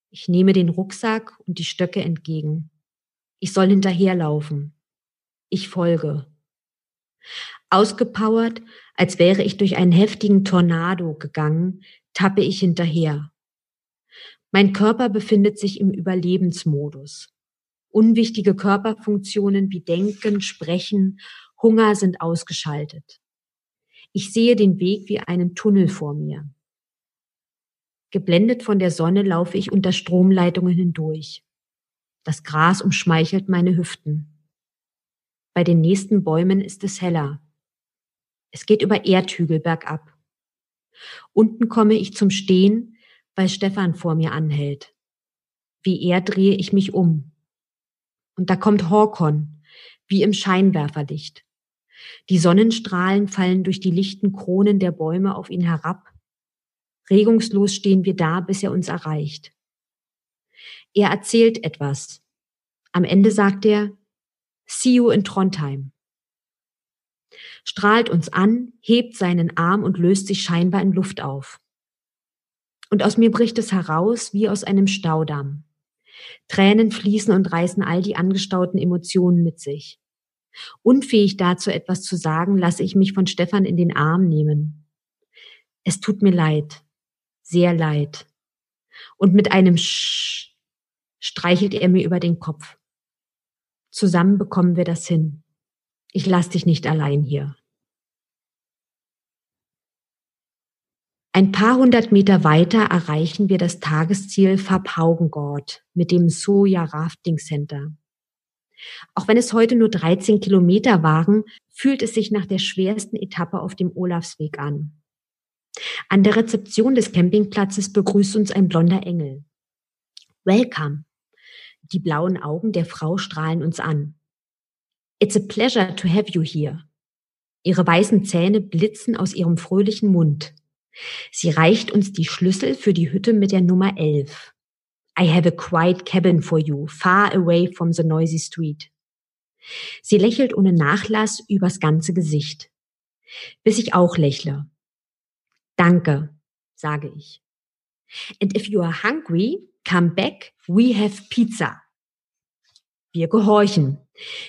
Speaker 2: Ich nehme den Rucksack und die Stöcke entgegen. Ich soll hinterherlaufen. Ich folge. Ausgepowert, als wäre ich durch einen heftigen Tornado gegangen, tappe ich hinterher. Mein Körper befindet sich im Überlebensmodus. Unwichtige Körperfunktionen wie Denken, Sprechen, Hunger sind ausgeschaltet. Ich sehe den Weg wie einen Tunnel vor mir. Geblendet von der Sonne laufe ich unter Stromleitungen hindurch. Das Gras umschmeichelt meine Hüften. Bei den nächsten Bäumen ist es heller. Es geht über Erdhügel bergab. Unten komme ich zum Stehen, weil Stefan vor mir anhält. Wie er drehe ich mich um. Und da kommt Horkon, wie im Scheinwerferlicht. Die Sonnenstrahlen fallen durch die lichten Kronen der Bäume auf ihn herab. Regungslos stehen wir da, bis er uns erreicht. Er erzählt etwas. Am Ende sagt er, See you in Trondheim. Strahlt uns an, hebt seinen Arm und löst sich scheinbar in Luft auf. Und aus mir bricht es heraus wie aus einem Staudamm. Tränen fließen und reißen all die angestauten Emotionen mit sich. Unfähig dazu etwas zu sagen, lasse ich mich von Stefan in den Arm nehmen. Es tut mir leid, sehr leid. Und mit einem Sch streichelt er mir über den Kopf. Zusammen bekommen wir das hin. Ich lass dich nicht allein hier. Ein paar hundert Meter weiter erreichen wir das Tagesziel Fabhaugengord mit dem Soja Rafting Center. Auch wenn es heute nur 13 Kilometer waren, fühlt es sich nach der schwersten Etappe auf dem Olafsweg an. An der Rezeption des Campingplatzes begrüßt uns ein blonder Engel. Welcome. Die blauen Augen der Frau strahlen uns an. It's a pleasure to have you here. Ihre weißen Zähne blitzen aus ihrem fröhlichen Mund. Sie reicht uns die Schlüssel für die Hütte mit der Nummer 11. I have a quiet cabin for you, far away from the noisy street. Sie lächelt ohne Nachlass übers ganze Gesicht. Bis ich auch lächle. Danke, sage ich. And if you are hungry, come back, we have pizza. Wir gehorchen.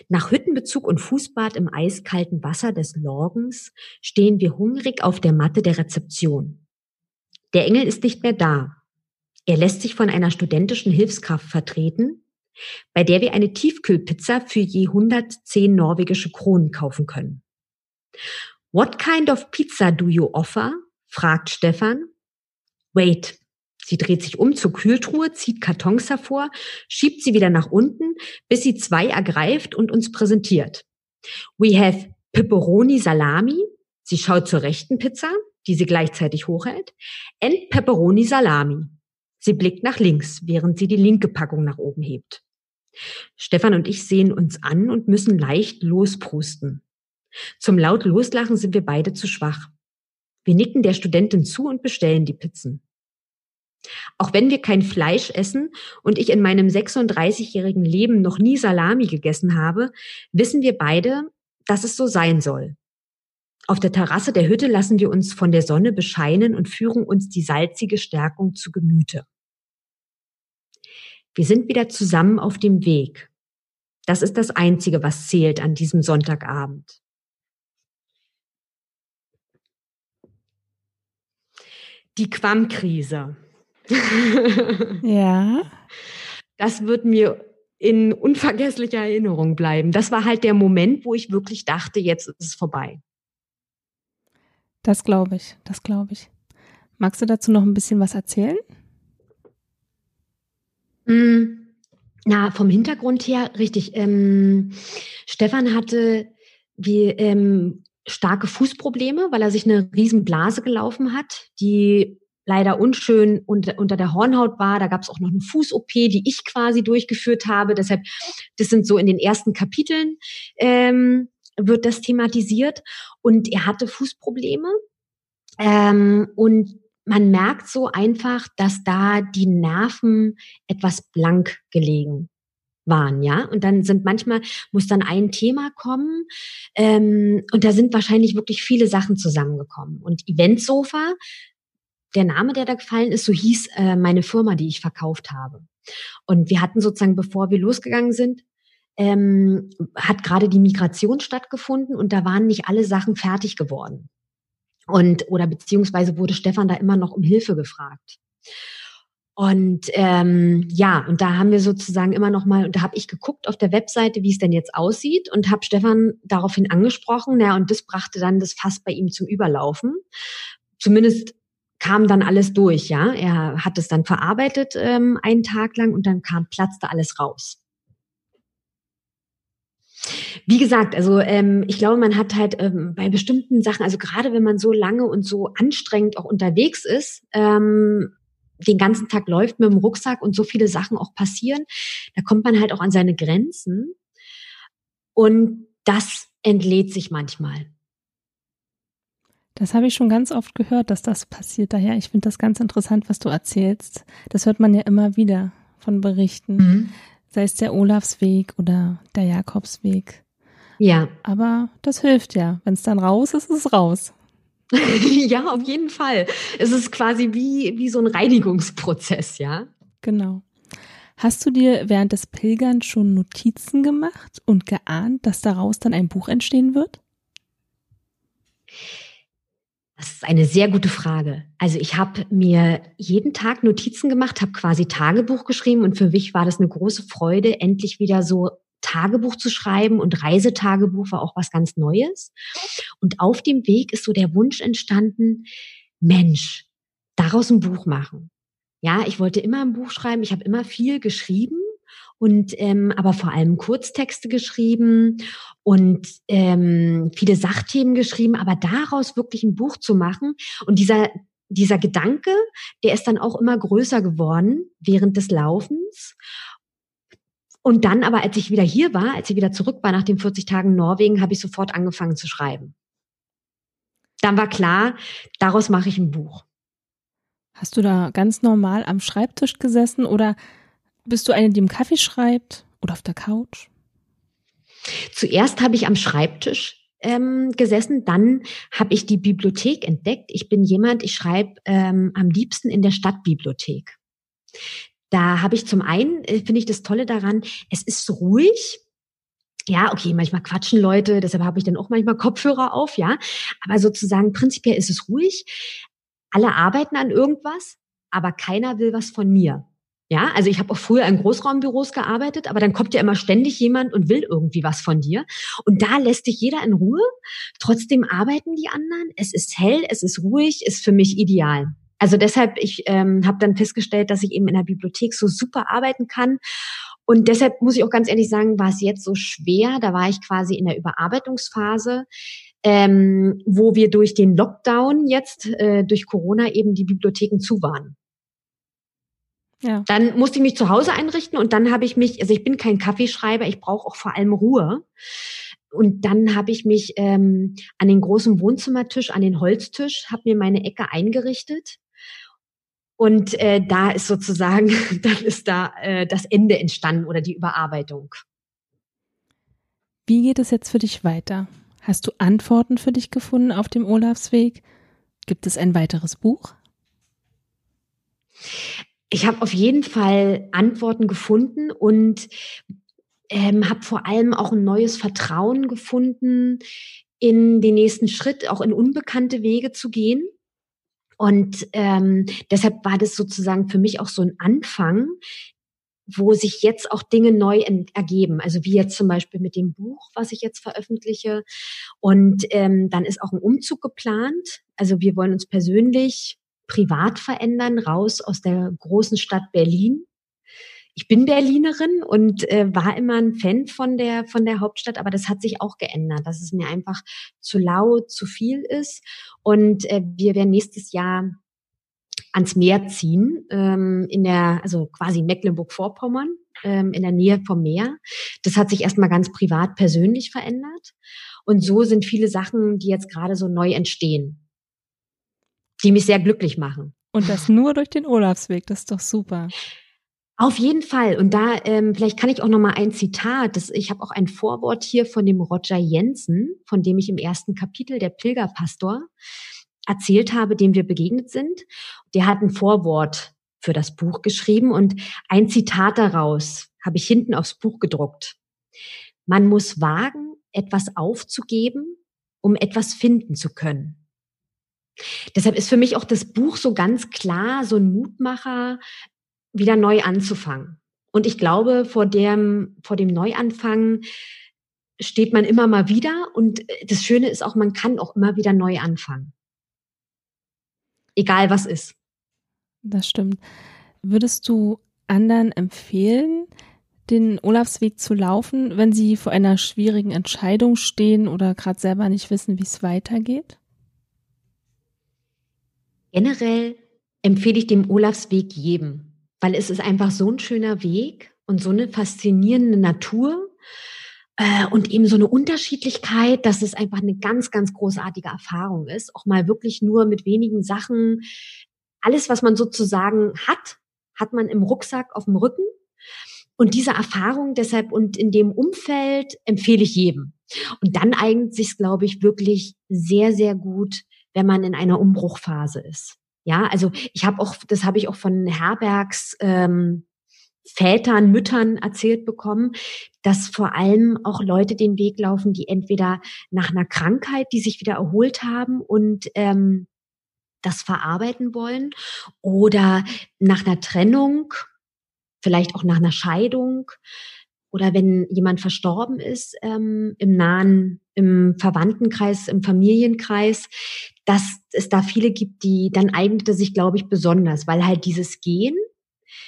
Speaker 2: Nach Hüttenbezug und Fußbad im eiskalten Wasser des Lorgens stehen wir hungrig auf der Matte der Rezeption. Der Engel ist nicht mehr da. Er lässt sich von einer studentischen Hilfskraft vertreten, bei der wir eine Tiefkühlpizza für je 110 norwegische Kronen kaufen können. What kind of pizza do you offer? Fragt Stefan. Wait. Sie dreht sich um zur Kühltruhe, zieht Kartons hervor, schiebt sie wieder nach unten, bis sie zwei ergreift und uns präsentiert. We have Pepperoni Salami. Sie schaut zur rechten Pizza, die sie gleichzeitig hochhält, and Pepperoni Salami. Sie blickt nach links, während sie die linke Packung nach oben hebt. Stefan und ich sehen uns an und müssen leicht losprusten. Zum laut loslachen sind wir beide zu schwach. Wir nicken der Studentin zu und bestellen die Pizzen. Auch wenn wir kein Fleisch essen und ich in meinem 36-jährigen Leben noch nie Salami gegessen habe, wissen wir beide, dass es so sein soll. Auf der Terrasse der Hütte lassen wir uns von der Sonne bescheinen und führen uns die salzige Stärkung zu Gemüte. Wir sind wieder zusammen auf dem Weg. Das ist das Einzige, was zählt an diesem Sonntagabend. Die Quam-Krise. [laughs]
Speaker 1: ja.
Speaker 2: Das wird mir in unvergesslicher Erinnerung bleiben. Das war halt der Moment, wo ich wirklich dachte, jetzt ist es vorbei.
Speaker 1: Das glaube ich, das glaube ich. Magst du dazu noch ein bisschen was erzählen?
Speaker 2: Mm, na, vom Hintergrund her, richtig. Ähm, Stefan hatte wie ähm, starke Fußprobleme, weil er sich eine riesen Blase gelaufen hat, die leider unschön unter, unter der Hornhaut war. Da gab es auch noch eine Fuß-OP, die ich quasi durchgeführt habe. Deshalb, das sind so in den ersten Kapiteln ähm, wird das thematisiert. Und er hatte Fußprobleme. Ähm, und man merkt so einfach, dass da die Nerven etwas blank gelegen waren, ja. Und dann sind manchmal, muss dann ein Thema kommen ähm, und da sind wahrscheinlich wirklich viele Sachen zusammengekommen. Und Eventsofa, der Name, der da gefallen ist, so hieß äh, meine Firma, die ich verkauft habe. Und wir hatten sozusagen, bevor wir losgegangen sind, ähm, hat gerade die Migration stattgefunden und da waren nicht alle Sachen fertig geworden. Und oder beziehungsweise wurde Stefan da immer noch um Hilfe gefragt. Und ähm, ja, und da haben wir sozusagen immer noch mal, und da habe ich geguckt auf der Webseite, wie es denn jetzt aussieht, und habe Stefan daraufhin angesprochen. Ja, und das brachte dann das Fass bei ihm zum Überlaufen. Zumindest kam dann alles durch, ja. Er hat es dann verarbeitet ähm, einen Tag lang und dann kam, platzte alles raus. Wie gesagt, also ähm, ich glaube, man hat halt ähm, bei bestimmten Sachen, also gerade wenn man so lange und so anstrengend auch unterwegs ist, ähm, den ganzen Tag läuft mit dem Rucksack und so viele Sachen auch passieren, da kommt man halt auch an seine Grenzen. Und das entlädt sich manchmal.
Speaker 1: Das habe ich schon ganz oft gehört, dass das passiert. Daher, ich finde das ganz interessant, was du erzählst. Das hört man ja immer wieder von Berichten. Mhm sei es der Olafsweg oder der Jakobsweg.
Speaker 2: Ja.
Speaker 1: Aber das hilft ja. Wenn es dann raus ist, ist es raus. [laughs]
Speaker 2: ja, auf jeden Fall. Es ist quasi wie, wie so ein Reinigungsprozess, ja.
Speaker 1: Genau. Hast du dir während des Pilgerns schon Notizen gemacht und geahnt, dass daraus dann ein Buch entstehen wird?
Speaker 2: Das ist eine sehr gute Frage. Also ich habe mir jeden Tag Notizen gemacht, habe quasi Tagebuch geschrieben und für mich war das eine große Freude, endlich wieder so Tagebuch zu schreiben und Reisetagebuch war auch was ganz Neues. Und auf dem Weg ist so der Wunsch entstanden, Mensch, daraus ein Buch machen. Ja, ich wollte immer ein Buch schreiben, ich habe immer viel geschrieben und ähm, aber vor allem Kurztexte geschrieben und ähm, viele Sachthemen geschrieben, aber daraus wirklich ein Buch zu machen und dieser dieser Gedanke, der ist dann auch immer größer geworden während des Laufens. Und dann aber, als ich wieder hier war, als ich wieder zurück war nach den 40 Tagen Norwegen, habe ich sofort angefangen zu schreiben. Dann war klar, daraus mache ich ein Buch.
Speaker 1: Hast du da ganz normal am Schreibtisch gesessen oder bist du eine, die im Kaffee schreibt oder auf der Couch?
Speaker 2: Zuerst habe ich am Schreibtisch ähm, gesessen, dann habe ich die Bibliothek entdeckt. Ich bin jemand, ich schreibe ähm, am liebsten in der Stadtbibliothek. Da habe ich zum einen, äh, finde ich das Tolle daran, es ist ruhig. Ja, okay, manchmal quatschen Leute, deshalb habe ich dann auch manchmal Kopfhörer auf, ja. Aber sozusagen prinzipiell ist es ruhig. Alle arbeiten an irgendwas, aber keiner will was von mir. Ja, also ich habe auch früher in Großraumbüros gearbeitet, aber dann kommt ja immer ständig jemand und will irgendwie was von dir. Und da lässt dich jeder in Ruhe. Trotzdem arbeiten die anderen. Es ist hell, es ist ruhig, ist für mich ideal. Also deshalb, ich ähm, habe dann festgestellt, dass ich eben in der Bibliothek so super arbeiten kann. Und deshalb muss ich auch ganz ehrlich sagen, war es jetzt so schwer. Da war ich quasi in der Überarbeitungsphase, ähm, wo wir durch den Lockdown jetzt, äh, durch Corona eben die Bibliotheken zu waren. Ja. Dann musste ich mich zu Hause einrichten und dann habe ich mich, also ich bin kein Kaffeeschreiber, ich brauche auch vor allem Ruhe. Und dann habe ich mich ähm, an den großen Wohnzimmertisch, an den Holztisch, habe mir meine Ecke eingerichtet. Und äh, da ist sozusagen, [laughs] dann ist da äh, das Ende entstanden oder die Überarbeitung.
Speaker 1: Wie geht es jetzt für dich weiter? Hast du Antworten für dich gefunden auf dem Olafsweg? Gibt es ein weiteres Buch?
Speaker 2: ich habe auf jeden Fall Antworten gefunden und ähm, habe vor allem auch ein neues Vertrauen gefunden, in den nächsten Schritt, auch in unbekannte Wege zu gehen. Und ähm, deshalb war das sozusagen für mich auch so ein Anfang, wo sich jetzt auch Dinge neu ergeben. Also wie jetzt zum Beispiel mit dem Buch, was ich jetzt veröffentliche. Und ähm, dann ist auch ein Umzug geplant. Also wir wollen uns persönlich privat verändern, raus aus der großen Stadt Berlin. Ich bin Berlinerin und äh, war immer ein Fan von der von der Hauptstadt, aber das hat sich auch geändert, dass es mir einfach zu laut, zu viel ist. Und äh, wir werden nächstes Jahr ans Meer ziehen, ähm, in der, also quasi Mecklenburg-Vorpommern, ähm, in der Nähe vom Meer. Das hat sich erstmal ganz privat persönlich verändert. Und so sind viele Sachen, die jetzt gerade so neu entstehen die mich sehr glücklich machen.
Speaker 1: Und das nur durch den Olafsweg, das ist doch super.
Speaker 2: Auf jeden Fall. Und da ähm, vielleicht kann ich auch noch mal ein Zitat. Das, ich habe auch ein Vorwort hier von dem Roger Jensen, von dem ich im ersten Kapitel der Pilgerpastor erzählt habe, dem wir begegnet sind. Der hat ein Vorwort für das Buch geschrieben und ein Zitat daraus habe ich hinten aufs Buch gedruckt. Man muss wagen, etwas aufzugeben, um etwas finden zu können. Deshalb ist für mich auch das Buch so ganz klar so ein Mutmacher, wieder neu anzufangen. Und ich glaube, vor dem, vor dem Neuanfang steht man immer mal wieder. Und das Schöne ist auch, man kann auch immer wieder neu anfangen. Egal was ist.
Speaker 1: Das stimmt. Würdest du anderen empfehlen, den Olafsweg zu laufen, wenn sie vor einer schwierigen Entscheidung stehen oder gerade selber nicht wissen, wie es weitergeht?
Speaker 2: Generell empfehle ich dem Olafsweg jedem, weil es ist einfach so ein schöner Weg und so eine faszinierende Natur äh, und eben so eine Unterschiedlichkeit, dass es einfach eine ganz, ganz großartige Erfahrung ist, auch mal wirklich nur mit wenigen Sachen. Alles, was man sozusagen hat, hat man im Rucksack auf dem Rücken. Und diese Erfahrung deshalb und in dem Umfeld empfehle ich jedem. Und dann eignet sich, glaube ich, wirklich sehr, sehr gut wenn man in einer Umbruchphase ist. Ja, also ich habe auch, das habe ich auch von Herbergs ähm, Vätern, Müttern erzählt bekommen, dass vor allem auch Leute den Weg laufen, die entweder nach einer Krankheit, die sich wieder erholt haben und ähm, das verarbeiten wollen, oder nach einer Trennung, vielleicht auch nach einer Scheidung, oder wenn jemand verstorben ist ähm, im nahen, im Verwandtenkreis, im Familienkreis, dass es da viele gibt, die dann eignete sich, glaube ich, besonders, weil halt dieses Gehen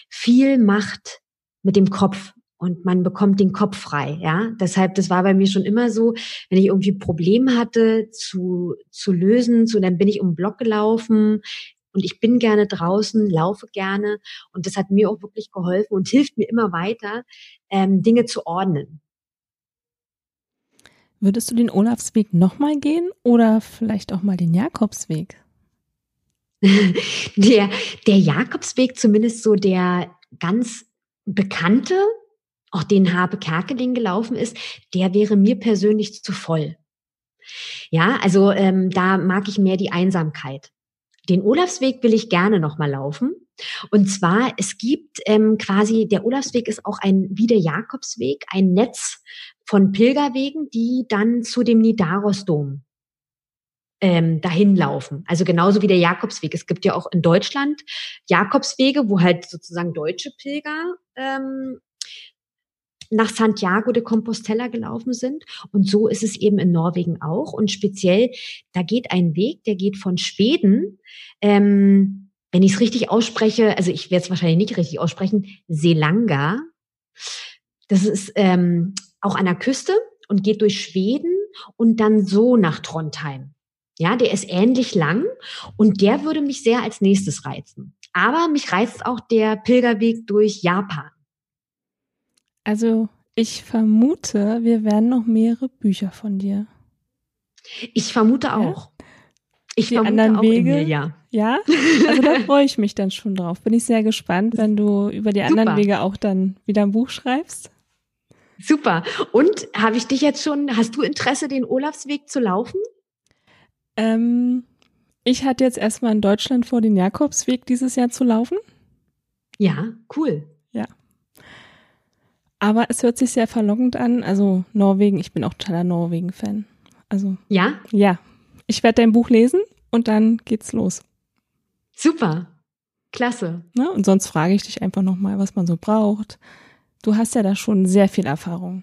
Speaker 2: viel macht mit dem Kopf und man bekommt den Kopf frei, ja. Deshalb, das war bei mir schon immer so, wenn ich irgendwie Probleme hatte zu, zu lösen, so, dann bin ich um den Block gelaufen, und ich bin gerne draußen, laufe gerne und das hat mir auch wirklich geholfen und hilft mir immer weiter, ähm, Dinge zu ordnen.
Speaker 1: Würdest du den Olafsweg nochmal gehen oder vielleicht auch mal den Jakobsweg? [laughs]
Speaker 2: der, der Jakobsweg, zumindest so der ganz bekannte, auch den Habe Kerkeling gelaufen ist, der wäre mir persönlich zu voll. Ja, also ähm, da mag ich mehr die Einsamkeit. Den Olafsweg will ich gerne nochmal laufen. Und zwar, es gibt ähm, quasi, der Olafsweg ist auch ein, wie der Jakobsweg, ein Netz von Pilgerwegen, die dann zu dem Nidarosdom ähm, dahin laufen. Also genauso wie der Jakobsweg. Es gibt ja auch in Deutschland Jakobswege, wo halt sozusagen deutsche Pilger ähm, nach Santiago de Compostela gelaufen sind. Und so ist es eben in Norwegen auch. Und speziell, da geht ein Weg, der geht von Schweden, ähm, wenn ich es richtig ausspreche, also ich werde es wahrscheinlich nicht richtig aussprechen, Selanga. Das ist ähm, auch an der Küste und geht durch Schweden und dann so nach Trondheim. Ja, der ist ähnlich lang und der würde mich sehr als nächstes reizen. Aber mich reizt auch der Pilgerweg durch Japan.
Speaker 1: Also ich vermute, wir werden noch mehrere Bücher von dir.
Speaker 2: Ich vermute auch. Ja?
Speaker 1: Ich die anderen auch, Wege, Emilia. ja. Also da freue ich mich dann schon drauf. Bin ich sehr gespannt, [laughs] wenn du über die Super. anderen Wege auch dann wieder ein Buch schreibst.
Speaker 2: Super. Und habe ich dich jetzt schon, hast du Interesse, den Olafsweg zu laufen?
Speaker 1: Ähm, ich hatte jetzt erstmal in Deutschland vor, den Jakobsweg dieses Jahr zu laufen.
Speaker 2: Ja, cool.
Speaker 1: Aber es hört sich sehr verlockend an. Also Norwegen, ich bin auch totaler Norwegen-Fan. Also
Speaker 2: ja,
Speaker 1: ja. Ich werde dein Buch lesen und dann geht's los.
Speaker 2: Super, klasse.
Speaker 1: Ne? Und sonst frage ich dich einfach noch mal, was man so braucht. Du hast ja da schon sehr viel Erfahrung.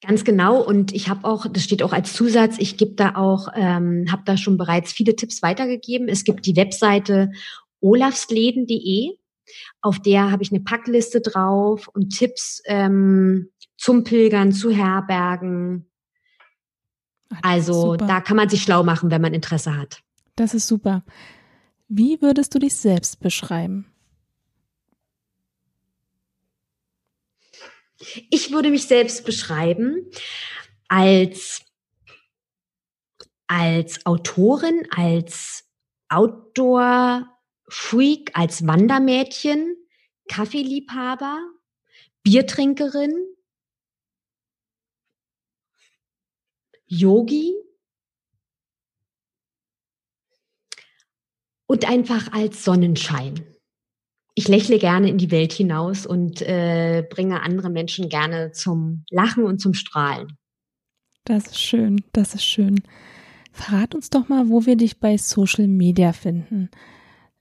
Speaker 2: Ganz genau. Und ich habe auch, das steht auch als Zusatz, ich gebe da auch, ähm, habe da schon bereits viele Tipps weitergegeben. Es gibt die Webseite olafsläden.de auf der habe ich eine Packliste drauf und Tipps ähm, zum Pilgern, zu Herbergen. Ach, also da kann man sich schlau machen, wenn man Interesse hat.
Speaker 1: Das ist super. Wie würdest du dich selbst beschreiben?
Speaker 2: Ich würde mich selbst beschreiben als, als Autorin, als Outdoor Freak als Wandermädchen, Kaffeeliebhaber, Biertrinkerin, Yogi und einfach als Sonnenschein. Ich lächle gerne in die Welt hinaus und äh, bringe andere Menschen gerne zum Lachen und zum Strahlen.
Speaker 1: Das ist schön, das ist schön. Verrat uns doch mal, wo wir dich bei Social Media finden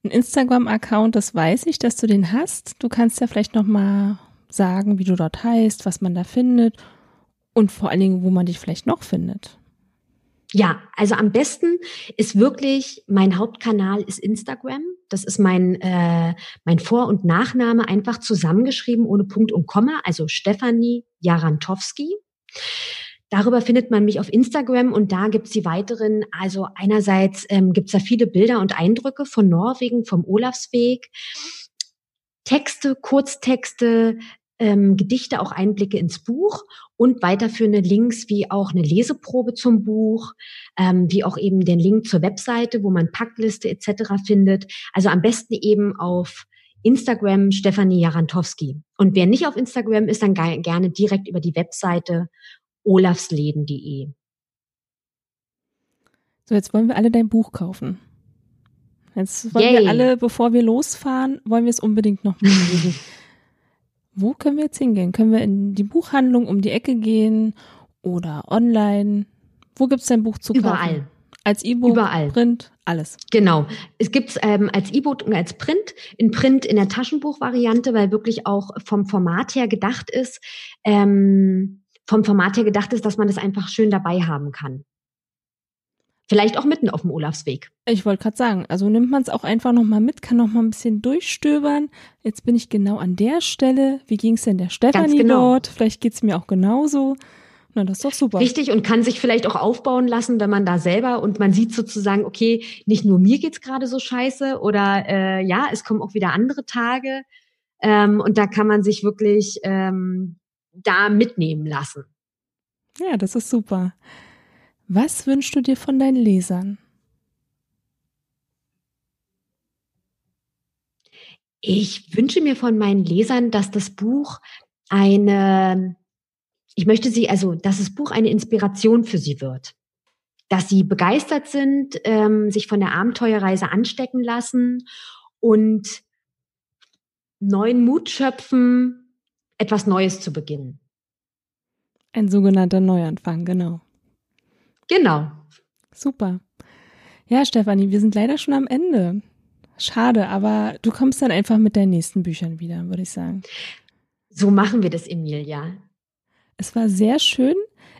Speaker 1: einen Instagram-Account, das weiß ich, dass du den hast. Du kannst ja vielleicht noch mal sagen, wie du dort heißt, was man da findet und vor allen Dingen, wo man dich vielleicht noch findet.
Speaker 2: Ja, also am besten ist wirklich mein Hauptkanal ist Instagram. Das ist mein äh, mein Vor- und Nachname einfach zusammengeschrieben ohne Punkt und Komma, also Stefanie Jarantowski. Darüber findet man mich auf Instagram und da gibt's die weiteren, also einerseits ähm, gibt's da viele Bilder und Eindrücke von Norwegen, vom Olafsweg, Texte, Kurztexte, ähm, Gedichte, auch Einblicke ins Buch und weiterführende Links wie auch eine Leseprobe zum Buch, ähm, wie auch eben den Link zur Webseite, wo man Packliste etc. findet. Also am besten eben auf Instagram Stefanie Jarantowski. Und wer nicht auf Instagram ist, dann gerne direkt über die Webseite olafsläden.de.
Speaker 1: So, jetzt wollen wir alle dein Buch kaufen. Jetzt wollen Yay. wir alle, bevor wir losfahren, wollen wir es unbedingt noch mal lesen. [laughs] Wo können wir jetzt hingehen? Können wir in die Buchhandlung um die Ecke gehen oder online? Wo gibt es dein Buch zu kaufen?
Speaker 2: Überall.
Speaker 1: Als E-Book,
Speaker 2: Überall.
Speaker 1: Print, alles.
Speaker 2: Genau. Es gibt ähm, als E-Book und als Print. In Print in der Taschenbuchvariante, weil wirklich auch vom Format her gedacht ist. Ähm, vom Format her gedacht ist, dass man das einfach schön dabei haben kann. Vielleicht auch mitten auf dem Olafsweg.
Speaker 1: Ich wollte gerade sagen, also nimmt man es auch einfach nochmal mit, kann nochmal ein bisschen durchstöbern. Jetzt bin ich genau an der Stelle. Wie ging es denn der Stefanie genau. dort? Vielleicht geht es mir auch genauso. Na, das ist doch super.
Speaker 2: Richtig und kann sich vielleicht auch aufbauen lassen, wenn man da selber und man sieht sozusagen, okay, nicht nur mir geht's gerade so scheiße oder äh, ja, es kommen auch wieder andere Tage. Ähm, und da kann man sich wirklich ähm, da mitnehmen lassen.
Speaker 1: Ja, das ist super. Was wünschst du dir von deinen Lesern?
Speaker 2: Ich wünsche mir von meinen Lesern, dass das Buch eine, ich möchte sie, also, dass das Buch eine Inspiration für sie wird. Dass sie begeistert sind, ähm, sich von der Abenteuerreise anstecken lassen und neuen Mut schöpfen, etwas Neues zu beginnen.
Speaker 1: Ein sogenannter Neuanfang, genau.
Speaker 2: Genau.
Speaker 1: Super. Ja, Stefanie, wir sind leider schon am Ende. Schade, aber du kommst dann einfach mit deinen nächsten Büchern wieder, würde ich sagen.
Speaker 2: So machen wir das, Emilia.
Speaker 1: Es war sehr schön.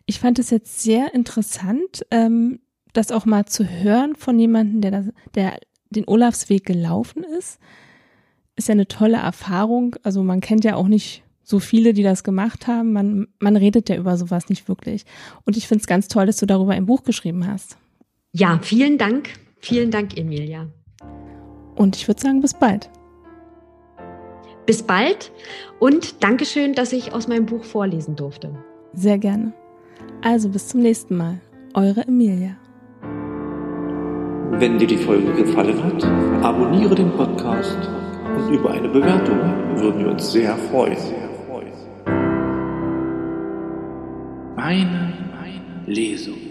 Speaker 1: Ich fand es jetzt sehr interessant, ähm, das auch mal zu hören von jemandem, der, das, der den Olafsweg gelaufen ist. Ist ja eine tolle Erfahrung. Also man kennt ja auch nicht so viele, die das gemacht haben. Man, man redet ja über sowas nicht wirklich. Und ich finde es ganz toll, dass du darüber ein Buch geschrieben hast.
Speaker 2: Ja, vielen Dank. Vielen Dank, Emilia.
Speaker 1: Und ich würde sagen, bis bald.
Speaker 2: Bis bald und Dankeschön, dass ich aus meinem Buch vorlesen durfte.
Speaker 1: Sehr gerne. Also bis zum nächsten Mal. Eure Emilia.
Speaker 3: Wenn dir die Folge gefallen hat, abonniere den Podcast und über eine Bewertung würden wir uns sehr freuen. Meine Lesung.